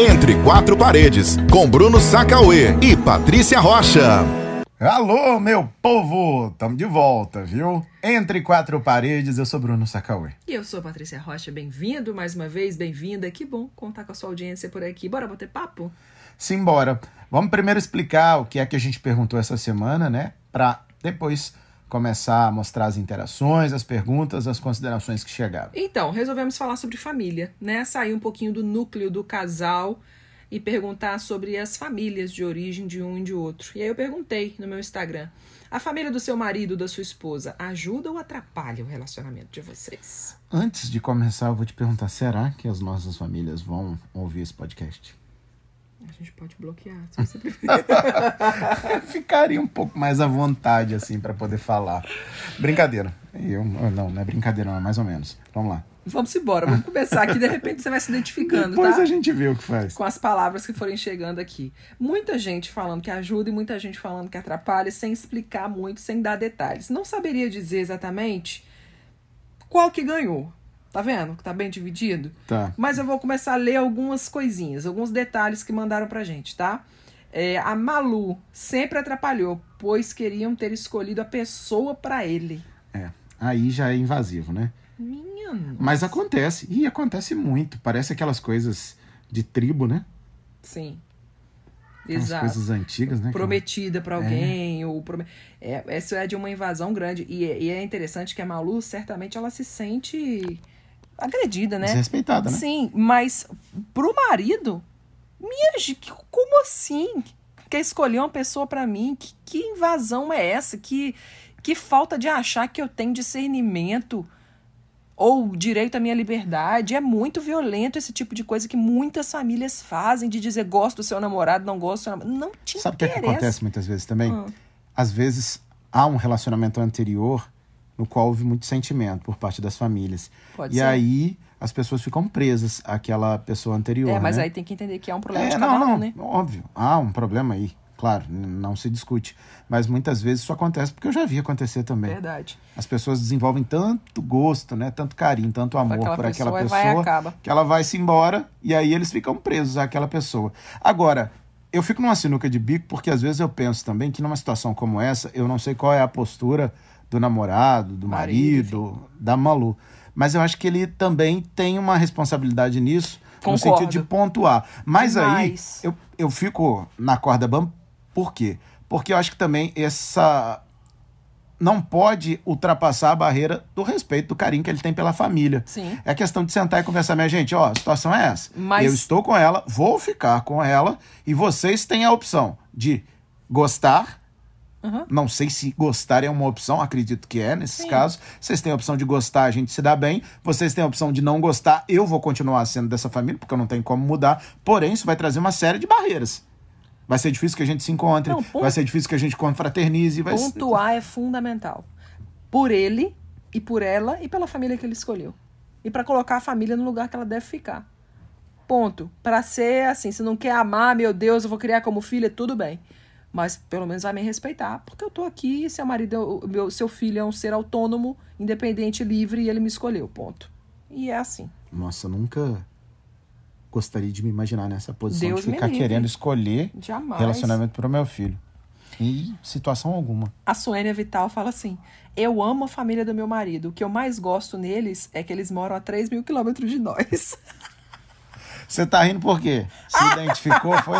Entre Quatro Paredes, com Bruno Sacauê e Patrícia Rocha. Alô, meu povo! Tamo de volta, viu? Entre Quatro Paredes, eu sou Bruno Sacauê. E eu sou Patrícia Rocha, bem-vindo mais uma vez, bem-vinda. Que bom contar com a sua audiência por aqui. Bora bater papo? Simbora. Vamos primeiro explicar o que é que a gente perguntou essa semana, né? Pra depois começar a mostrar as interações, as perguntas, as considerações que chegaram. Então, resolvemos falar sobre família, né? Sair um pouquinho do núcleo do casal e perguntar sobre as famílias de origem de um e de outro. E aí eu perguntei no meu Instagram: a família do seu marido, da sua esposa, ajuda ou atrapalha o relacionamento de vocês? Antes de começar, eu vou te perguntar: será que as nossas famílias vão ouvir esse podcast? A gente pode bloquear, se você preferir. Ficaria um pouco mais à vontade, assim, para poder falar. Brincadeira. Eu, não, não é brincadeira, não, é mais ou menos. Vamos lá. Vamos embora, vamos começar aqui, de repente você vai se identificando, Depois tá? a gente vê o que faz. Com as palavras que forem chegando aqui. Muita gente falando que ajuda e muita gente falando que atrapalha, sem explicar muito, sem dar detalhes. Não saberia dizer exatamente qual que ganhou. Tá vendo? Que tá bem dividido? Tá. Mas eu vou começar a ler algumas coisinhas, alguns detalhes que mandaram pra gente, tá? É, a Malu sempre atrapalhou, pois queriam ter escolhido a pessoa pra ele. É. Aí já é invasivo, né? Minha nossa. Mas acontece. E acontece muito. Parece aquelas coisas de tribo, né? Sim. Aquelas Exato. coisas antigas, né? prometida pra alguém, ou prome... é, isso é de uma invasão grande. E, é- e é interessante que a Malu, certamente, ela se sente agredida, né? Desrespeitada, né? Sim, mas pro marido, minha gente, como assim? Quer escolher uma pessoa pra mim? Que, que invasão é essa? Que, que falta de achar que eu tenho discernimento ou direito à minha liberdade. É muito violento esse tipo de coisa que muitas famílias fazem, de dizer gosto do seu namorado, não gosto do seu namorado. Não te Sabe o que, é que acontece muitas vezes também? Ah. Às vezes há um relacionamento anterior no qual houve muito sentimento por parte das famílias. Pode e ser. aí as pessoas ficam presas àquela pessoa anterior. É, mas né? aí tem que entender que é um problema É, de cada não, um, não, né? óbvio. Há um problema aí. Claro, não se discute. Mas muitas vezes isso acontece porque eu já vi acontecer também. Verdade. As pessoas desenvolvem tanto gosto, né? Tanto carinho, tanto amor aquela por aquela pessoa, pessoa vai que ela vai se embora e aí eles ficam presos àquela pessoa. Agora, eu fico numa sinuca de bico porque às vezes eu penso também que numa situação como essa, eu não sei qual é a postura do namorado, do Marido, marido, da Malu. Mas eu acho que ele também tem uma responsabilidade nisso, no Concordo. sentido de pontuar. Mas aí eu, eu fico na corda bamba, por quê? Porque eu acho que também essa não pode ultrapassar a barreira do respeito, do carinho que ele tem pela família. Sim. É questão de sentar e conversar, minha gente, ó, a situação é essa. Mas- Eu estou com ela, vou ficar com ela, e vocês têm a opção de gostar. Uhum. Não sei se gostar é uma opção, acredito que é nesses Sim. casos. Vocês têm a opção de gostar, a gente se dá bem. Vocês têm a opção de não gostar, eu vou continuar sendo dessa família, porque eu não tenho como mudar. Porém, isso vai trazer uma série de barreiras. Vai ser difícil que a gente se encontre, Não, ponto- vai ser difícil que a gente confraternize. Vai ser- Pontuar é fundamental. Por ele e por ela e pela família que ele escolheu. E pra colocar a família no lugar que ela deve ficar. Ponto. Pra ser assim, se não quer amar, meu Deus, eu vou criar como filha, tudo bem. Mas pelo menos vai me respeitar, porque eu tô aqui e seu marido, meu, seu filho é um ser autônomo, independente, livre e ele me escolheu, ponto. E é assim. Nossa, nunca gostaria de me imaginar nessa posição Deus de ficar querendo escolher Jamais. relacionamento para o meu filho. Em situação alguma. A Suênia Vital fala assim: Eu amo a família do meu marido. O que eu mais gosto neles é que eles moram a 3 mil quilômetros de nós. Você tá rindo por quê? Se identificou, foi?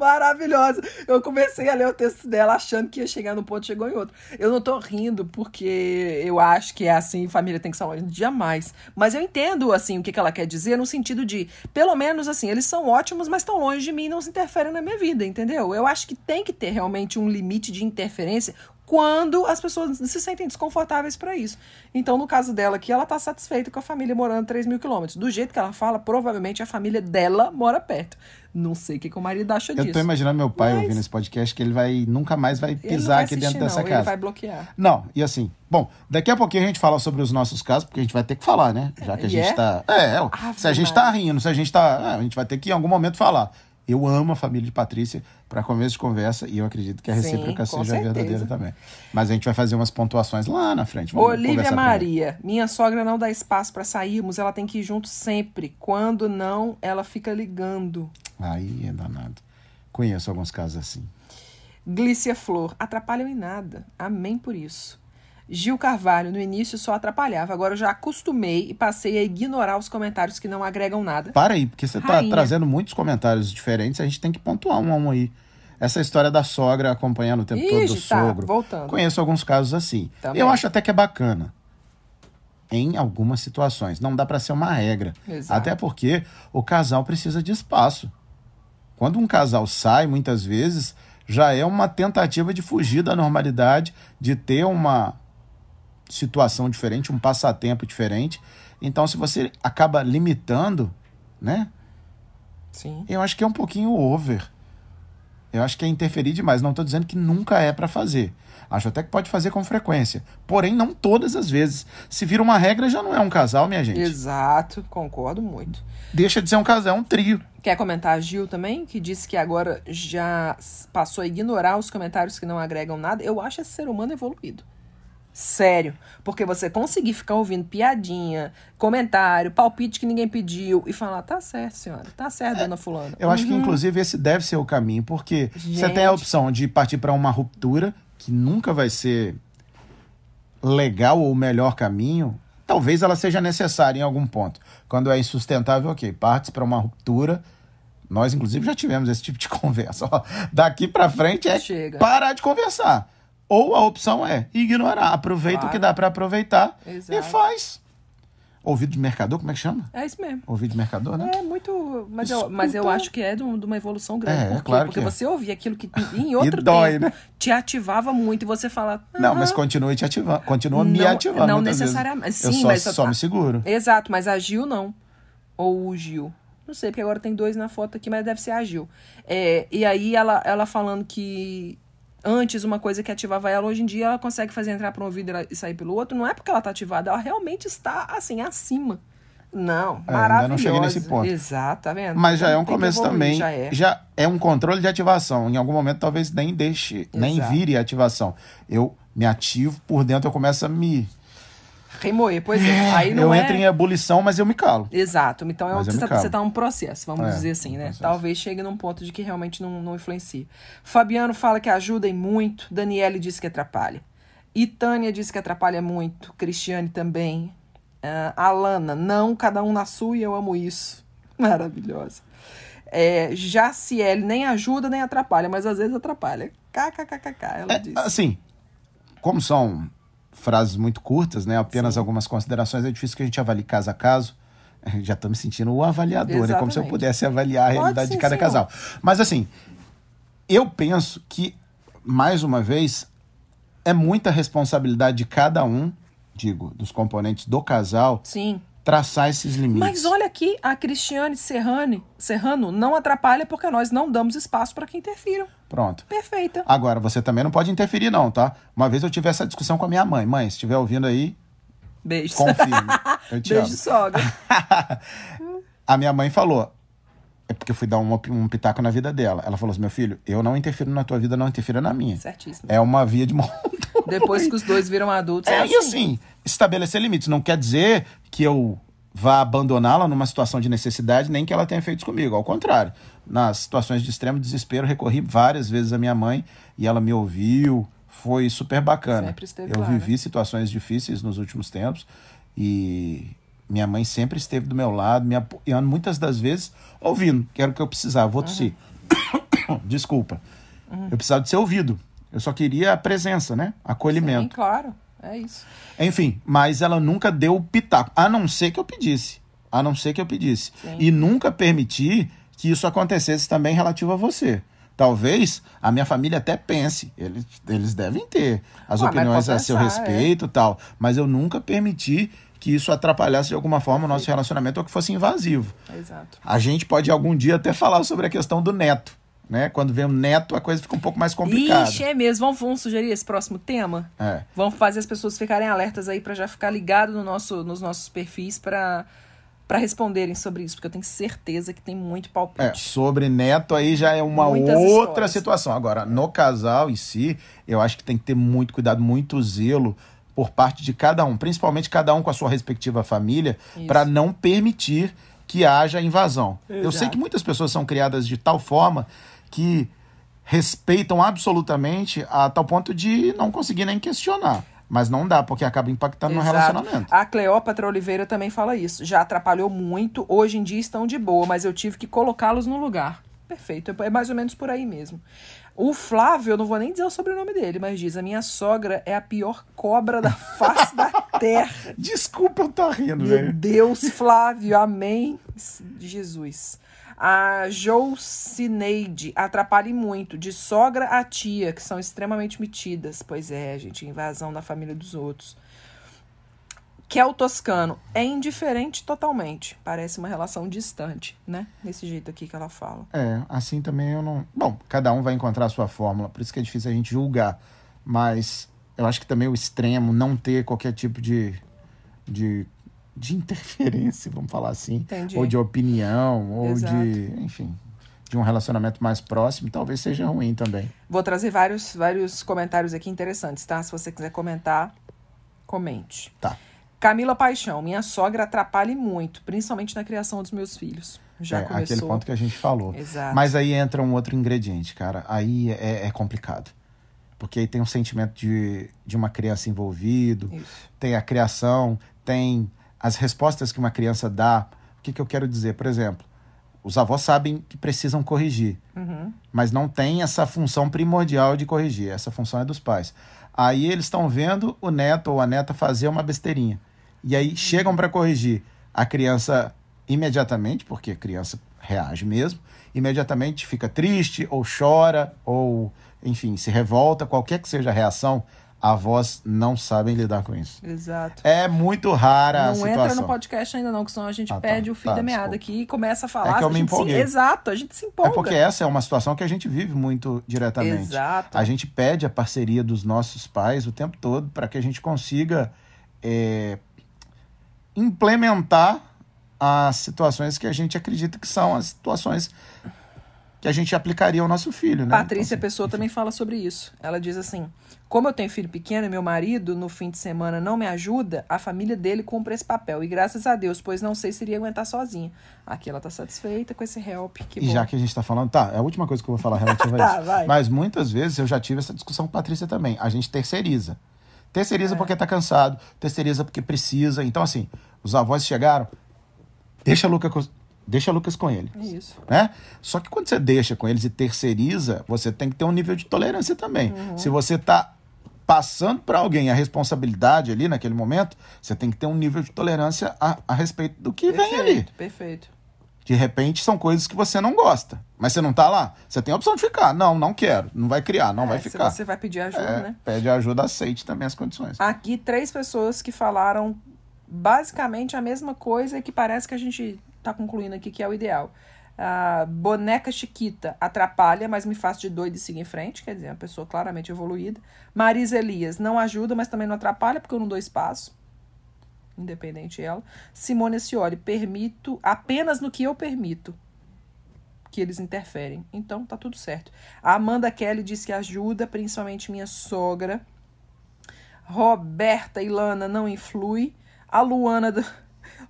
Maravilhosa. Eu comecei a ler o texto dela achando que ia chegar num ponto, chegou em outro. Eu não tô rindo porque eu acho que é assim, família tem que salvar. Jamais. Mas eu entendo, assim, o que, que ela quer dizer no sentido de, pelo menos, assim, eles são ótimos, mas estão longe de mim e não se interferem na minha vida, entendeu? Eu acho que tem que ter realmente um limite de interferência quando as pessoas se sentem desconfortáveis para isso. Então, no caso dela aqui, ela tá satisfeita com a família morando 3 mil quilômetros. Do jeito que ela fala, provavelmente a família dela mora perto. Não sei o que, que o marido acha disso. Eu tô imaginando meu pai Mas- ouvindo esse podcast que ele vai nunca mais vai pisar vai aqui assistir, dentro dessa não, casa. Ele vai bloquear. Não, e assim, bom, daqui a pouquinho a gente fala sobre os nossos casos, porque a gente vai ter que falar, né? Já que a gente é? tá. É, é, Ave se a gente tá rindo, se a gente tá. é, a gente vai ter que em algum momento falar. Eu amo a família de Patrícia para começo de conversa e eu acredito que a Sim, recíproca com seja certeza. verdadeira também. Mas a gente vai fazer umas pontuações lá na frente. Vamos Olivia conversar primeiro. Maria, minha sogra não dá espaço pra sairmos, ela tem que ir junto sempre. Quando não, ela fica ligando. Aí é danado. Conheço alguns casos assim. Glícia Flor, atrapalham em nada. Amém por isso. Gil Carvalho, no início só atrapalhava, agora eu já acostumei e passei a ignorar os comentários que não agregam nada. Para aí, porque você tá Rainha. trazendo muitos comentários diferentes, a gente tem que pontuar um a um aí. Essa história da sogra acompanhando o tempo todo do Ixi, tá, sogro. voltando. Conheço alguns casos assim. Também. Eu acho até que é bacana. Em algumas situações. Não dá pra ser uma regra. Exato. Até porque o casal precisa de espaço. Quando um casal sai, muitas vezes, já é uma tentativa de fugir da normalidade, de ter uma situação diferente, um passatempo diferente. Então, se você acaba limitando, né? Sim. Eu acho que é um pouquinho over. Eu acho que é interferir demais. Não estou dizendo que nunca é para fazer. Acho até que pode fazer com frequência. Porém, não todas as vezes. Se vira uma regra, já não é um casal, minha gente. Exato, concordo muito. Deixa de ser um casal, é um trio. Quer comentar a Gil também, que disse que agora já passou a ignorar os comentários que não agregam nada? Eu acho esse ser humano evoluído. Sério. Porque você conseguir ficar ouvindo piadinha, comentário, palpite que ninguém pediu e falar, tá certo, senhora, tá certo, dona Fulana. Eu acho que, Uhum. inclusive, esse deve ser o caminho, porque você Gente. tem a opção de partir para uma ruptura, que nunca vai ser legal ou o melhor caminho. Talvez ela seja necessária em algum ponto. Quando é insustentável, ok, parte para uma ruptura. Nós, inclusive, já tivemos esse tipo de conversa. Ó, daqui para frente é Chega. parar de conversar. Ou a opção é ignorar. Aproveita o Claro. que dá para aproveitar e Exato. faz. Ouvido de mercador, como é que chama? É isso mesmo. Ouvido de mercador, né? É muito. Mas eu, mas eu acho que é de, um- uma evolução grande. É, Por quê? claro Porque que é. você ouvia aquilo que em outro dói, tempo né? te ativava muito e você fala. Não, mas continue te ativando. Continua me Não- ativando. não necessariamente. Eu Sim, só, mas só me seguro. Exato, mas a Gil não. Ou o Gil. Não sei, porque agora tem dois na foto aqui, mas deve ser a Gil. É, e aí ela, ela falando que antes uma coisa que ativava ela, hoje em dia ela consegue fazer entrar para um ouvido e sair pelo outro. Não é porque ela tá ativada, ela realmente está assim, acima. Não, É, ainda maravilhosa. não cheguei nesse ponto. Exato, tá vendo? Mas já é um começo evoluir, também. Já é. Já é um controle de ativação. Em algum momento talvez nem deixe, nem Exato. vire ativação. Eu me ativo, por dentro eu começo a me. Remoer, pois é. Aí não eu é... entro em ebulição, mas eu me calo. Exato. Então é você, tá, você tá num processo, vamos É, dizer assim, né? processo. Talvez chegue num ponto de que realmente não, não influencia. Fabiano fala que ajuda em muito. Daniele diz que atrapalha. E Tânia diz que atrapalha muito. Cristiane também. Ah, Alana, não, cada um na sua e eu amo isso. Maravilhosa. É, Jaciele nem ajuda nem atrapalha, mas às vezes atrapalha. KKKKK, ela É, diz. assim, como são frases muito curtas, né? Apenas algumas considerações, é difícil que a gente avalie caso a caso. Já estou me sentindo o avaliador, né? Como se eu pudesse avaliar a Pode realidade sim, de cada senhor. casal. Mas assim, eu penso que, mais uma vez, é muita responsabilidade de cada um, digo, dos componentes do casal, Sim. Traçar esses limites. Mas olha aqui, a Cristiane Serrane, Serrano não atrapalha porque nós não damos espaço para que interfiram. Pronto. Perfeita. Agora, você também não pode interferir, não, tá? Uma vez eu tive essa discussão com a minha mãe. Mãe, se estiver ouvindo aí, Beijo. confirme. Eu te Beijo, amo. sogra. A minha mãe falou. É porque eu fui dar um, um pitaco na vida dela. Ela falou assim: meu filho, eu não interfiro na tua vida, não interfira na minha. Certíssimo. É uma via de mão. Depois que os dois viram adultos, é, É, assim. e assim, estabelecer limites. Não quer dizer que eu vá abandoná-la numa situação de necessidade, nem que ela tenha feito isso comigo. Ao contrário, nas situações de extremo desespero, recorri várias vezes à minha mãe e ela me ouviu. Foi super bacana. Eu lá, vivi né? situações difíceis nos últimos tempos e minha mãe sempre esteve do meu lado, me apoiando muitas das vezes, ouvindo, que era o que eu precisava. Vou tossir. Desculpa. Eu precisava de ser ouvido. Eu só queria a presença, né? Acolhimento. Sim, claro. É isso. Enfim, mas ela nunca deu o pitaco, a não ser que eu pedisse. A não ser que eu pedisse. Sim. E nunca permitir que isso acontecesse também relativo a você. Talvez a minha família até pense, eles, eles devem ter as mas opiniões a seu é. respeito e tal, mas eu nunca permiti que isso atrapalhasse de alguma forma o nosso relacionamento ou que fosse invasivo. Exato. A gente pode algum dia até falar sobre a questão do neto, né? Quando vem o neto, a coisa fica um pouco mais complicada. Ixi, é mesmo. Vamos, vamos sugerir esse próximo tema? É. Vamos fazer as pessoas ficarem alertas aí pra já ficar ligado no nosso, nos nossos perfis pra para responderem sobre isso, porque eu tenho certeza que tem muito palpite. É, sobre neto aí já é uma Muitas outra histórias. situação. Agora, no casal em si, eu acho que tem que ter muito cuidado, muito zelo por parte de cada um, principalmente cada um com a sua respectiva família, para não permitir que haja invasão. Eu sei Exato. que muitas pessoas são criadas de tal forma que respeitam absolutamente a tal ponto de não conseguir nem questionar. Mas não dá, porque acaba impactando no Exato. relacionamento. A Cleópatra Oliveira também fala isso. Já atrapalhou muito, hoje em dia estão de boa, mas eu tive que colocá-los no lugar. Perfeito, é mais ou menos por aí mesmo. O Flávio, eu não vou nem dizer o sobrenome dele, mas diz: a minha sogra é a pior cobra da face da terra. Desculpa eu estar rindo, Meu velho. Deus, Flávio, amém. Jesus. A Joucineide atrapalhe muito, de sogra a tia, que são extremamente metidas. Pois é, gente, invasão da família dos outros. Kel Toscano é indiferente totalmente. Parece uma relação distante, né? Desse jeito aqui que ela fala. É, assim também eu não. Bom, cada um vai encontrar a sua fórmula, por isso que é difícil a gente julgar. Mas eu acho que também o extremo, não ter qualquer tipo de. de, de interferência, vamos falar assim. Entendi. Ou de opinião, ou Exato. de. enfim. De um relacionamento mais próximo, talvez seja ruim também. Vou trazer vários, vários comentários aqui interessantes, tá? Se você quiser comentar, comente. Tá. Camila Paixão, minha sogra atrapalha muito, principalmente na criação dos meus filhos. Já é começou. aquele ponto que a gente falou. Exato. Mas aí entra um outro ingrediente, cara. Aí é, é complicado. Porque aí tem um sentimento de, de uma criança envolvido, Isso. tem a criação, tem as respostas que uma criança dá. O que, que eu quero dizer? Por exemplo, os avós sabem que precisam corrigir, Uhum. mas não tem essa função primordial de corrigir. Essa função é dos pais. Aí eles estão vendo o neto ou a neta fazer uma besteirinha. E aí chegam para corrigir. A criança imediatamente, porque a criança reage mesmo, imediatamente fica triste ou chora ou, enfim, se revolta, qualquer que seja a reação, avós não sabem lidar com isso. Exato. É muito rara a Não situação. entra no podcast ainda não, que senão a gente Ah, tá. perde o fio Tá, da meada desculpa. aqui e começa a falar. É que eu a me gente se- empolguei. Exato, a gente se empolga. É porque essa é uma situação que a gente vive muito diretamente. Exato. A gente pede a parceria dos nossos pais o tempo todo para que a gente consiga é, implementar as situações que a gente acredita que são as situações que a gente aplicaria ao nosso filho, né? Patrícia Então, assim, Pessoa também fala sobre isso. Ela diz assim: Como eu tenho filho pequeno e meu marido no fim de semana não me ajuda, a família dele cumpre esse papel. E graças a Deus, pois não sei se iria aguentar sozinha. Aqui ela tá satisfeita com esse help. Que E bom. já que a gente está falando, tá, é a última coisa que eu vou falar relativa Tá, a isso. vai. Mas muitas vezes eu já tive essa discussão com a Patrícia também. A gente terceiriza. É. Terceiriza porque tá cansado, terceiriza porque precisa. Então, assim, os avós chegaram, deixa a Lucas, com- deixa Lucas com ele. É isso. Né? Só que quando você deixa com eles e terceiriza, você tem que ter um nível de tolerância também. Uhum. Se você tá passando para alguém a responsabilidade ali naquele momento, você tem que ter um nível de tolerância a, a respeito do que vem ali. Perfeito, perfeito. De repente são coisas que você não gosta, mas você não tá lá. Você tem a opção de ficar. Não, não quero. Não vai criar, não É, vai ficar. você vai pedir ajuda, É, né? Pede ajuda, aceite também as condições. Aqui, três pessoas que falaram basicamente a mesma coisa e que parece que a gente tá concluindo aqui que é o ideal. A boneca Chiquita atrapalha, mas me faz de doido e siga em frente. Quer dizer, uma pessoa claramente evoluída. Marisa Elias não ajuda, mas também não atrapalha, porque eu não dou espaço. Independente ela. Simone Scioli, permito apenas no que eu permito que eles interferem. Então tá tudo certo. A Amanda Kelly diz que ajuda, principalmente minha sogra. Roberta Ilana não influi. A Luana, da-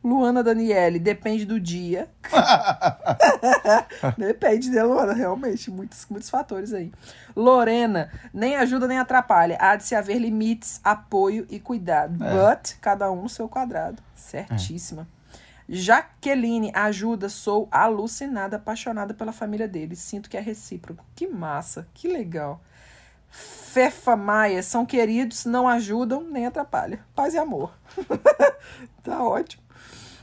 Luana Daniele depende do dia. depende da Luana, realmente. Muitos, muitos fatores aí. Lorena, nem ajuda nem atrapalha. Há de se haver limites, apoio e cuidado. But, cada um seu quadrado. Certíssima. Jaqueline, ajuda, sou alucinada, apaixonada pela família dele. Sinto que é recíproco. Que massa, que legal. Fefa Maia, são queridos, não ajudam nem atrapalham. Paz e amor. tá ótimo.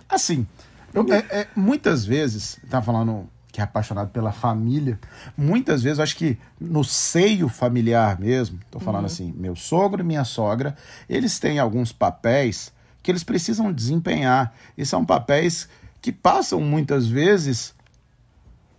Assim, eu- é- é, muitas vezes, tá falando que é apaixonado pela família, muitas vezes eu acho que no seio familiar mesmo, tô falando assim, meu sogro e minha sogra, eles têm alguns papéis que eles precisam desempenhar. E são papéis que passam muitas vezes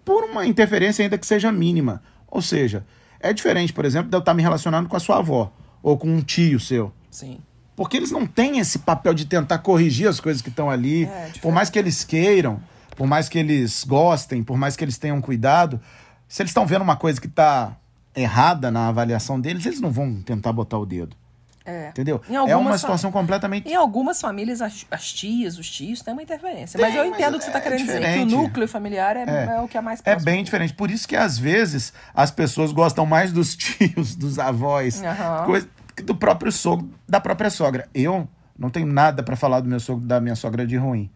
por uma interferência ainda que seja mínima. Ou seja, é diferente, por exemplo, de eu estar me relacionando com a sua avó ou com um tio seu. Sim. Porque eles não têm esse papel de tentar corrigir as coisas que estão ali. É, diferente. por mais que eles queiram, por mais que eles gostem, por mais que eles tenham cuidado, se eles estão vendo uma coisa que está errada na avaliação deles, eles não vão tentar botar o dedo. É. Entendeu? É uma situação completamente. Em algumas famílias, as, as tias, os tios têm uma interferência. Tem, mas eu mas entendo o que você está é querendo dizer. Que o diferente. núcleo familiar é, É. é o que é mais É próximo. bem diferente. Por isso que às vezes as pessoas gostam mais dos tios, dos avós, Aham. coisa, do próprio sogro, da própria sogra. Eu não tenho nada para falar do meu sogro, da minha sogra de ruim.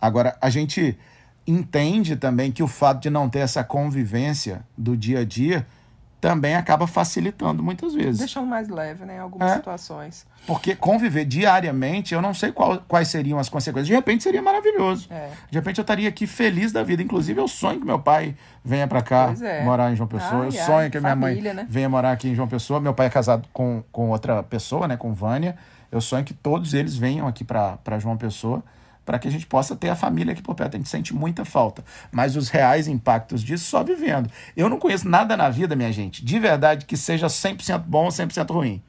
Agora, a gente entende também que o fato de não ter essa convivência do dia a dia também acaba facilitando muitas vezes. Deixando mais leve, né? Em algumas É. situações. Porque conviver diariamente, eu não sei qual- quais seriam as consequências. De repente seria maravilhoso. É. De repente eu estaria aqui feliz da vida. Inclusive, eu sonho que meu pai venha para cá é. morar em João Pessoa. Ai, eu ai, sonho que a minha família, mãe né? venha morar aqui em João Pessoa. Meu pai é casado com, com outra pessoa, né? Com Vânia. Eu sonho que todos eles venham aqui para João Pessoa para que a gente possa ter a família aqui por perto. A gente sente muita falta. Mas os reais impactos disso só vivendo. Eu não conheço nada na vida, minha gente, de verdade, que seja 100% bom ou 100% ruim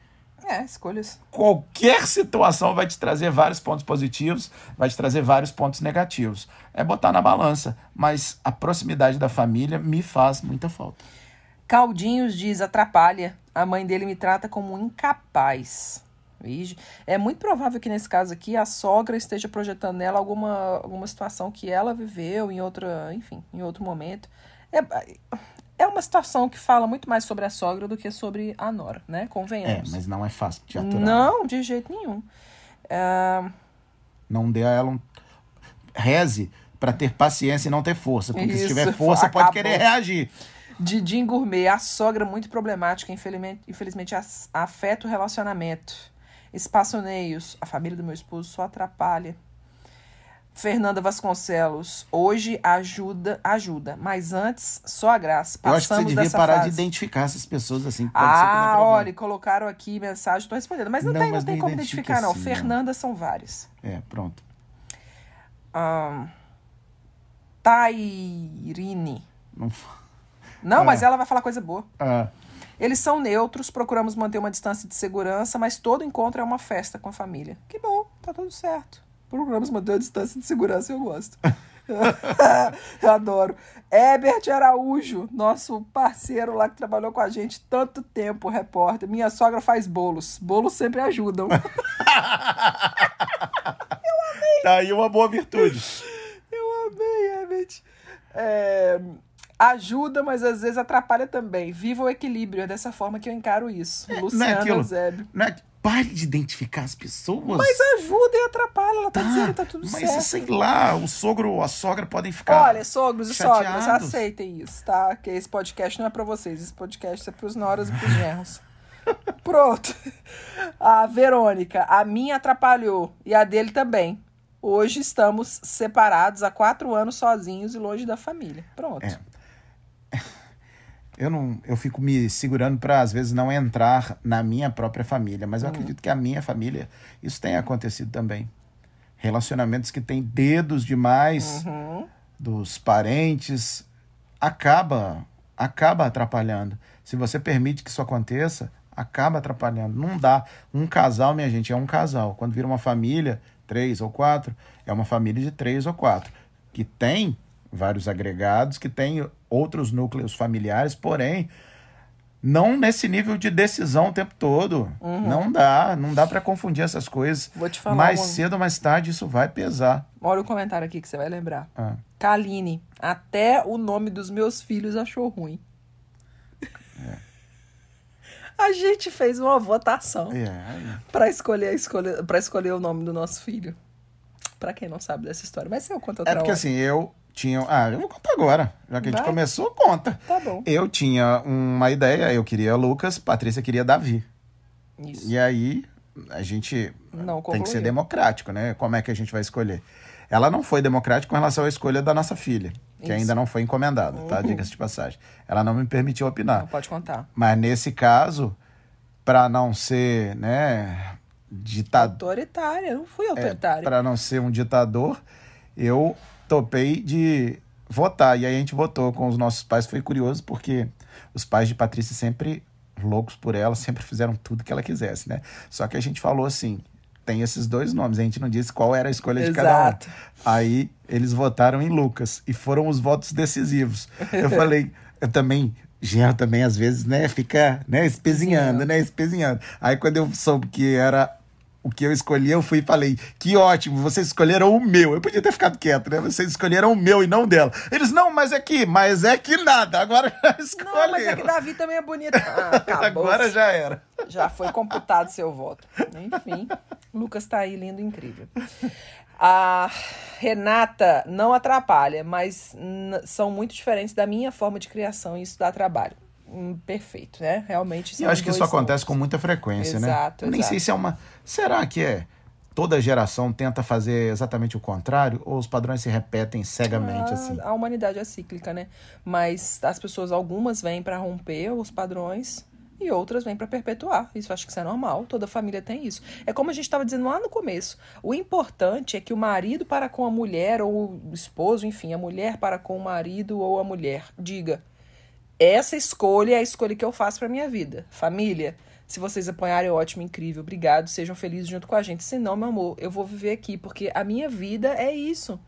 É, escolhas. qualquer situação vai te trazer vários pontos positivos, vai te trazer vários pontos negativos. É botar na balança, mas a proximidade da família me faz muita falta. Caldinhos diz atrapalha. A mãe dele me trata como incapaz. Vige. É muito provável que nesse caso aqui a sogra esteja projetando nela alguma, alguma situação que ela viveu em outra, enfim, em outro momento. É, é uma situação que fala muito mais sobre a sogra do que sobre a nora, né? É, Convenhamos. mas não é fácil de aturar. Não, de jeito nenhum. É, Não dê a ela um... Reze para ter paciência e não ter força, porque se Isso, tiver força pode acabou. querer reagir. Didim Gourmet, a sogra muito problemática, infelizmente, infelizmente afeta o relacionamento. Espaçoneios, a família do meu esposo só atrapalha. Fernanda Vasconcelos, hoje ajuda, ajuda, mas antes só a graça. Eu acho que você Passamos devia parar fase. de identificar essas pessoas assim. Ah, olha, colocaram aqui mensagem, estou respondendo. Mas não, Não, tem, não mas tem não como identifica identificar, não. assim, não. Fernanda são várias. É, pronto. Ahn, Tairine. Não... Não, É. mas ela vai falar coisa boa. Ah, Eles são neutros, procuramos manter uma distância de segurança, mas todo encontro é uma festa com a família. Que bom, tá tudo certo. Procuramos manter uma distância de segurança, eu gosto. eu adoro. Herbert Araújo, nosso parceiro lá que trabalhou com a gente tanto tempo, repórter. Minha sogra faz bolos. Bolos sempre ajudam. tá aí uma boa virtude. Eu amei, Herbert. É, ajuda, mas às vezes atrapalha também. Viva o equilíbrio, é dessa forma que eu encaro isso. não é Luciano aquilo. Eusébio. Não é... Pare de identificar as pessoas. Mas ajuda e atrapalha, ela tá, dizendo que tá tudo mas certo. sei lá, o sogro ou a sogra podem ficar. Olha, sogros e sogras, aceitem isso, tá? Que esse podcast não é pra vocês, esse podcast é pros noras e pros genros. Pronto. A Verônica, a minha atrapalhou e a dele também. Hoje estamos separados há quatro anos sozinhos e longe da família. Pronto. É. eu não, eu fico me segurando para às vezes não entrar na minha própria família, Hum. mas eu acredito que a minha família isso tem acontecido também. Relacionamentos que têm dedos demais Uhum. dos parentes acaba acaba atrapalhando. Se você permite que isso aconteça, acaba atrapalhando. Não dá. Um casal, minha gente, é um casal. Quando vira uma família, três ou quatro, é uma família de três ou quatro, que tem vários agregados, que tem outros núcleos familiares, porém, não nesse nível de decisão o tempo todo. Não dá, não dá para confundir essas coisas. Uhum. Vou te falar mais uma- cedo ou mais tarde isso vai pesar. Olha o comentário aqui que você vai lembrar. Ah. Kaline, até o nome dos meus filhos achou ruim. A gente fez uma votação É, pra escolher, escolher, escolher o nome do nosso filho. Pra quem não sabe dessa história, mas eu conto outra É porque hora. assim, eu tinha. Ah, eu vou contar agora. Já que a gente começou, conta. Tá bom. Eu tinha uma ideia, eu queria Lucas, Patrícia queria Davi. Isso. E aí a gente Não tem que ser democrático, né? Como é que a gente vai escolher? Ela não foi democrática com relação à escolha da nossa filha, que Isso. ainda não foi encomendada, tá? Uhum. Diga-se de passagem. Ela não me permitiu opinar. Não pode contar. Mas nesse caso, para não ser, né, ditador, Autoritária, não fui autoritária. para não ser um ditador, eu topei de votar. E aí a gente votou com os nossos pais. Foi curioso porque os pais de Patrícia sempre loucos por ela, sempre fizeram tudo que ela quisesse, né? Só que a gente falou assim, tem esses dois nomes, a gente não disse qual era a escolha de cada um. Aí eles votaram em Lucas e foram os votos decisivos. Eu falei, eu também Genro também, às vezes, né, fica, né, espezinhando, né, espezinhando. Aí quando eu soube que era o que eu escolhi, eu fui e falei: que ótimo, vocês escolheram o meu. Eu podia ter ficado quieto, né? Vocês escolheram o meu e não dela. Eles, não, mas é que, mas é que nada. Agora já escolheram. Não, mas é que Davi também é bonito. Ah, Agora já era. Já foi computado seu voto. Enfim, Lucas tá aí lindo incrível. A Renata não atrapalha, mas são muito diferentes da minha forma de criação e isso dá trabalho. Perfeito, né? Realmente. Eu acho que isso acontece com muita frequência, exato, né? Exato. Nem sei se é uma. Será que é? Toda geração tenta fazer exatamente o contrário ou os padrões se repetem cegamente a, assim? A humanidade é cíclica, né? Mas as pessoas, algumas vêm para romper os padrões e outras vêm para perpetuar. Isso acho que isso é normal, toda família tem isso. É como a gente estava dizendo lá no começo. O importante é que o marido para com a mulher ou o esposo, enfim, a mulher para com o marido ou a mulher diga: essa escolha é a escolha que eu faço para minha vida. Família, se vocês apoiarem, ótimo, incrível, obrigado, sejam felizes junto com a gente. Se não, meu amor, eu vou viver aqui, porque a minha vida é isso.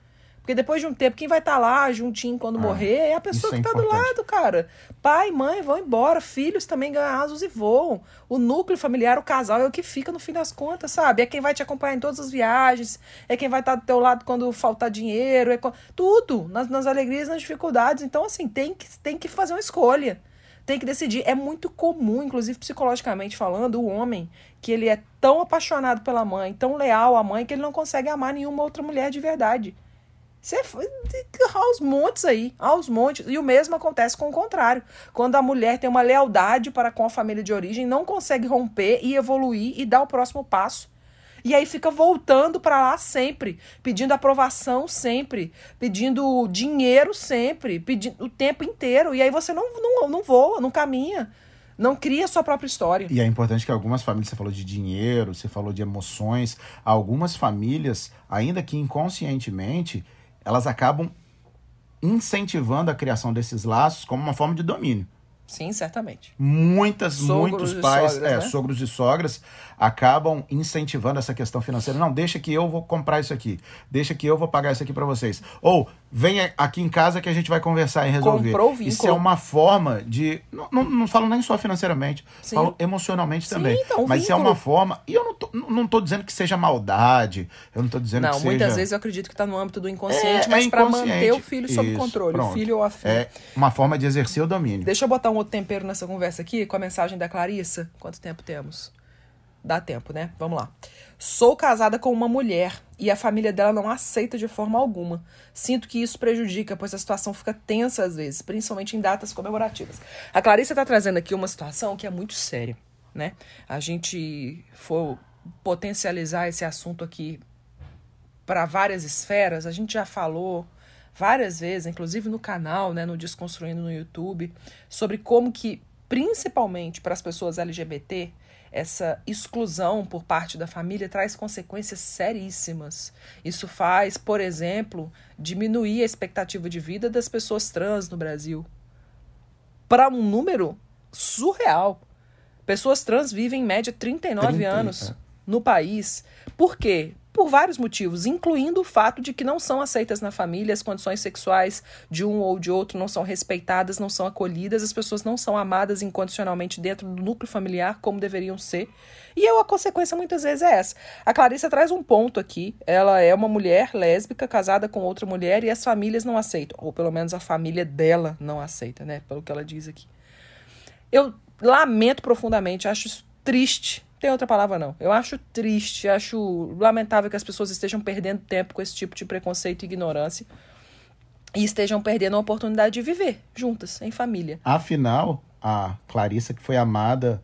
Porque depois de um tempo, quem vai estar tá lá juntinho quando ah, morrer é a pessoa que está é do lado, cara. Pai, mãe vão embora, filhos também ganham asas e voam. O núcleo familiar, o casal, é o que fica no fim das contas, sabe? É quem vai te acompanhar em todas as viagens, é quem vai estar tá do teu lado quando faltar dinheiro, é tudo, nas, nas alegrias nas dificuldades. Então, assim, tem que, tem que fazer uma escolha tem que decidir. É muito comum, inclusive psicologicamente falando, o homem que ele é tão apaixonado pela mãe, tão leal à mãe, que ele não consegue amar nenhuma outra mulher de verdade. Você aos montes aí, aos montes. E o mesmo acontece com o contrário. Quando a mulher tem uma lealdade para com a família de origem, não consegue romper e evoluir e dar o próximo passo. E aí fica voltando para lá sempre, pedindo aprovação sempre, pedindo dinheiro sempre, pedindo o tempo inteiro. E aí você não, não, não voa, não caminha não cria sua própria história. E é importante que algumas famílias, você falou de dinheiro, você falou de emoções, algumas famílias, ainda que inconscientemente, elas acabam incentivando a criação desses laços como uma forma de domínio. Sim, certamente. Muitas, sogros muitos pais, sogras, é, né? sogros e sogras, acabam incentivando essa questão financeira. Não, deixa que eu vou comprar isso aqui. Deixa que eu vou pagar isso aqui para vocês. Ou venha aqui em casa que a gente vai conversar e resolver. Comprou o Isso é uma forma de. Não, não, não falo nem só financeiramente, Sim. falo emocionalmente também. Sim, então, Mas isso é uma forma. E eu não tô, não tô dizendo que seja maldade. Eu não tô dizendo não, que seja. Não, muitas vezes eu acredito que está no âmbito do inconsciente, é, mas é para manter o filho sob isso, controle. Pronto. O filho ou a filha. É uma forma de exercer o domínio. Deixa eu botar um outro tempero nessa conversa aqui com a mensagem da Clarissa. Quanto tempo temos? Dá tempo, né? Vamos lá. Sou casada com uma mulher e a família dela não aceita de forma alguma. Sinto que isso prejudica, pois a situação fica tensa às vezes, principalmente em datas comemorativas. A Clarissa está trazendo aqui uma situação que é muito séria, né? A gente for potencializar esse assunto aqui para várias esferas, a gente já falou várias vezes, inclusive no canal, né, no Desconstruindo no YouTube, sobre como que, principalmente para as pessoas LGBT, essa exclusão por parte da família traz consequências seríssimas. Isso faz, por exemplo, diminuir a expectativa de vida das pessoas trans no Brasil para um número surreal. Pessoas trans vivem em média 39 30, anos é. No país. Por quê? por vários motivos, incluindo o fato de que não são aceitas na família, as condições sexuais de um ou de outro não são respeitadas, não são acolhidas, as pessoas não são amadas incondicionalmente dentro do núcleo familiar como deveriam ser. E a consequência muitas vezes é essa. A Clarissa traz um ponto aqui. Ela é uma mulher lésbica casada com outra mulher e as famílias não aceitam, ou pelo menos a família dela não aceita, né? Pelo que ela diz aqui. Eu lamento profundamente, acho isso triste tem outra palavra não. Eu acho triste, acho lamentável que as pessoas estejam perdendo tempo com esse tipo de preconceito e ignorância e estejam perdendo a oportunidade de viver juntas, em família. Afinal, a Clarissa que foi amada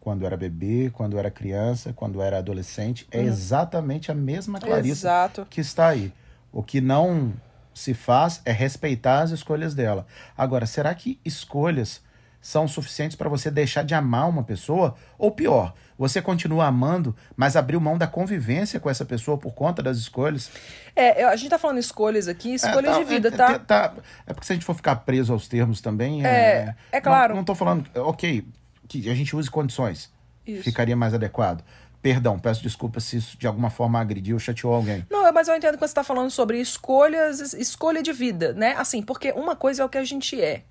quando era bebê, quando era criança, quando era adolescente, é uhum. exatamente a mesma Clarissa Exato. que está aí. O que não se faz é respeitar as escolhas dela. Agora, será que escolhas são suficientes para você deixar de amar uma pessoa? Ou pior, você continua amando, mas abriu mão da convivência com essa pessoa por conta das escolhas? É, a gente tá falando escolhas aqui, escolhas é, tá, de vida, é, tá? tá? É porque se a gente for ficar preso aos termos também. É, é, é claro. Não, não tô falando. Ok, que a gente use condições. Isso. Ficaria mais adequado. Perdão, peço desculpa se isso de alguma forma agrediu ou chateou alguém. Não, mas eu entendo que você está falando sobre escolhas, escolha de vida, né? Assim, porque uma coisa é o que a gente é,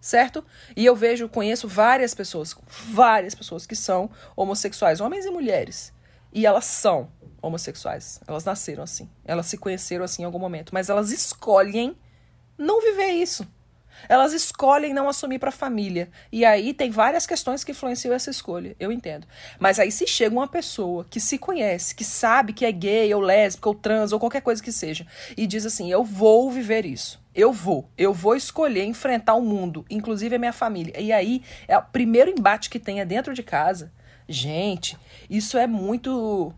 certo? E eu vejo, conheço várias pessoas, várias pessoas que são homossexuais, homens e mulheres. E elas são homossexuais. Elas nasceram assim. Elas se conheceram assim em algum momento. Mas elas escolhem não viver isso. Elas escolhem não assumir para a família. E aí tem várias questões que influenciam essa escolha. Eu entendo. Mas aí se chega uma pessoa que se conhece, que sabe que é gay ou lésbica ou trans ou qualquer coisa que seja, e diz assim: "Eu vou viver isso. Eu vou. Eu vou escolher enfrentar o mundo, inclusive a minha família". E aí é o primeiro embate que tem é dentro de casa. Gente, isso é muito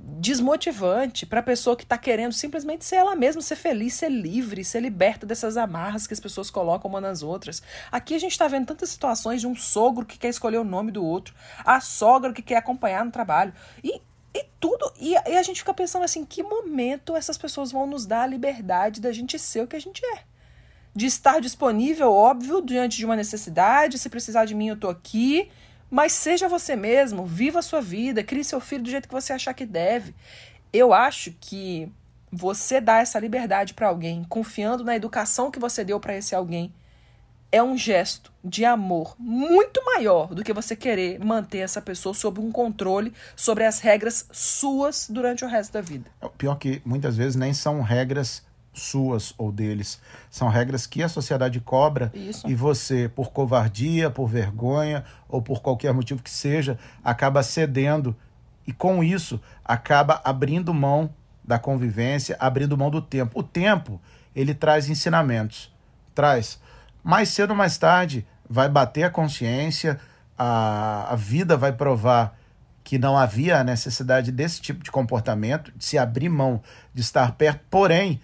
desmotivante para a pessoa que está querendo simplesmente ser ela mesma, ser feliz, ser livre, ser liberta dessas amarras que as pessoas colocam uma nas outras. Aqui a gente está vendo tantas situações de um sogro que quer escolher o nome do outro, a sogra que quer acompanhar no trabalho. E, e tudo. E, e a gente fica pensando assim: que momento essas pessoas vão nos dar a liberdade da gente ser o que a gente é? De estar disponível, óbvio, diante de uma necessidade. Se precisar de mim, eu tô aqui mas seja você mesmo, viva a sua vida, crie seu filho do jeito que você achar que deve. Eu acho que você dar essa liberdade para alguém, confiando na educação que você deu para esse alguém, é um gesto de amor muito maior do que você querer manter essa pessoa sob um controle sobre as regras suas durante o resto da vida. É pior que muitas vezes nem são regras suas ou deles. São regras que a sociedade cobra Isso. e você, por covardia, por vergonha ou por qualquer motivo que seja, acaba cedendo e com isso acaba abrindo mão da convivência, abrindo mão do tempo. O tempo, ele traz ensinamentos. Traz. Mais cedo ou mais tarde vai bater a consciência, a, a vida vai provar que não havia a necessidade desse tipo de comportamento, de se abrir mão de estar perto. Porém,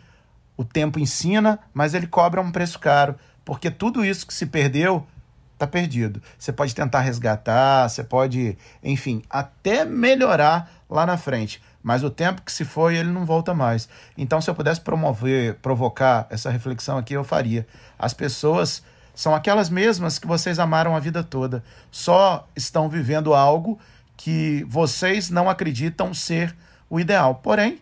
o tempo ensina, mas ele cobra um preço caro, porque tudo isso que se perdeu está perdido. Você pode tentar resgatar, você pode, enfim, até melhorar lá na frente, mas o tempo que se foi, ele não volta mais. Então, se eu pudesse promover, provocar essa reflexão aqui, eu faria. As pessoas são aquelas mesmas que vocês amaram a vida toda, só estão vivendo algo que vocês não acreditam ser o ideal. Porém,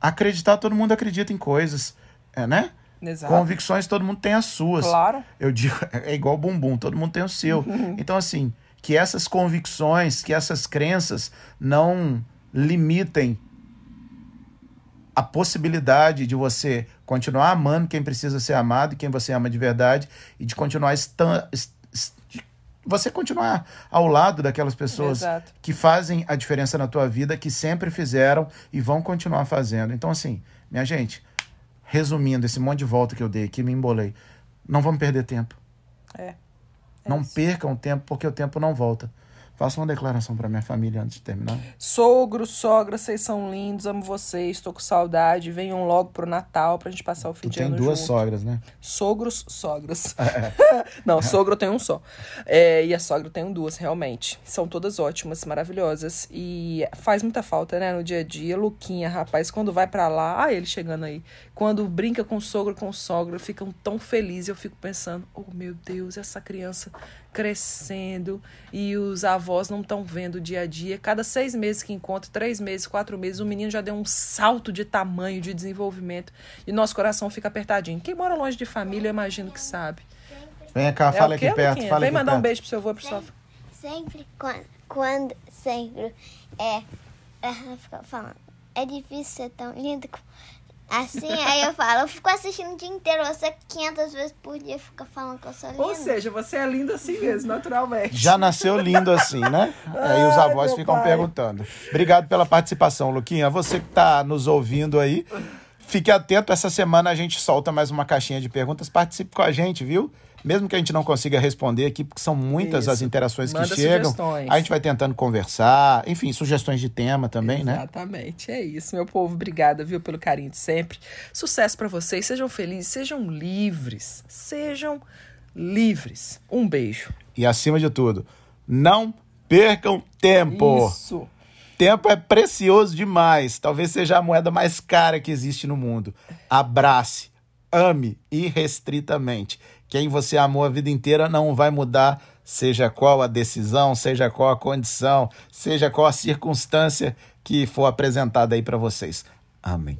acreditar, todo mundo acredita em coisas, é, né? Exato. Convicções, todo mundo tem as suas. Claro. Eu digo, é igual bumbum, todo mundo tem o seu. Então, assim, que essas convicções, que essas crenças não limitem a possibilidade de você continuar amando quem precisa ser amado, quem você ama de verdade, e de continuar estan de você continuar ao lado daquelas pessoas Exato. que fazem a diferença na tua vida, que sempre fizeram e vão continuar fazendo. Então, assim, minha gente, resumindo esse monte de volta que eu dei aqui, me embolei. Não vamos perder tempo. É. não isso. percam tempo, porque o tempo não volta. Faça uma declaração para minha família antes de terminar. Sogro, sogra, vocês são lindos, amo vocês, tô com saudade. Venham logo pro Natal pra gente passar o fim Tu de tem ano duas junto. sogras, né? Sogros, sogras. Não, sogro eu tenho um só. É, e a sogra eu tenho duas, realmente. São todas ótimas, maravilhosas. E faz muita falta, né, no dia a dia. Luquinha, rapaz, quando vai pra lá, ah, ele chegando aí. Quando brinca com o sogro, com o sogro, ficam tão felizes. Eu fico pensando, oh meu Deus, essa criança crescendo e os avós não estão vendo o dia a dia. Cada seis meses que encontro, três meses, quatro meses, o menino já deu um salto de tamanho, de desenvolvimento. E nosso coração fica apertadinho. Quem mora longe de família, eu imagino que sabe. Vem cá, fala é quê, aqui perto. Fala Vem aqui mandar um perto. beijo pro seu avô e pro sofá. Sempre quando, quando sempre é, ela fica falando, é difícil ser tão lindo assim, aí eu falo, eu fico assistindo o dia inteiro, você 500 vezes por dia fica falando que eu sou linda. Ou seja, você é lindo assim mesmo, naturalmente. Já nasceu lindo assim, né? Aí os Ai, avós meu ficam pai. perguntando. Obrigado pela participação, Luquinha. Você que está nos ouvindo aí, fique atento. Essa semana a gente solta mais uma caixinha de perguntas. Participe com a gente, viu? Mesmo que a gente não consiga responder aqui, porque são muitas Isso. as interações Manda que chegam. sugestões. A gente vai tentando conversar. Enfim, sugestões de tema também, né? Exatamente, é isso, meu povo. Obrigada, viu, pelo carinho de sempre. Sucesso pra vocês, sejam felizes, sejam livres. Sejam livres. Um beijo. E acima de tudo, não percam tempo. Isso. Tempo é precioso demais. Talvez seja a moeda mais cara que existe no mundo. Abrace, ame irrestritamente. Quem você amou a vida inteira não vai mudar seja qual a decisão, seja qual a condição, seja qual a circunstância que for apresentada aí para vocês. Amém.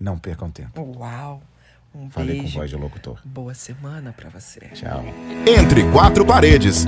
Não percam tempo. Uau. Um Falei beijo. com voz de locutor. Boa semana pra você. Tchau. Entre quatro paredes.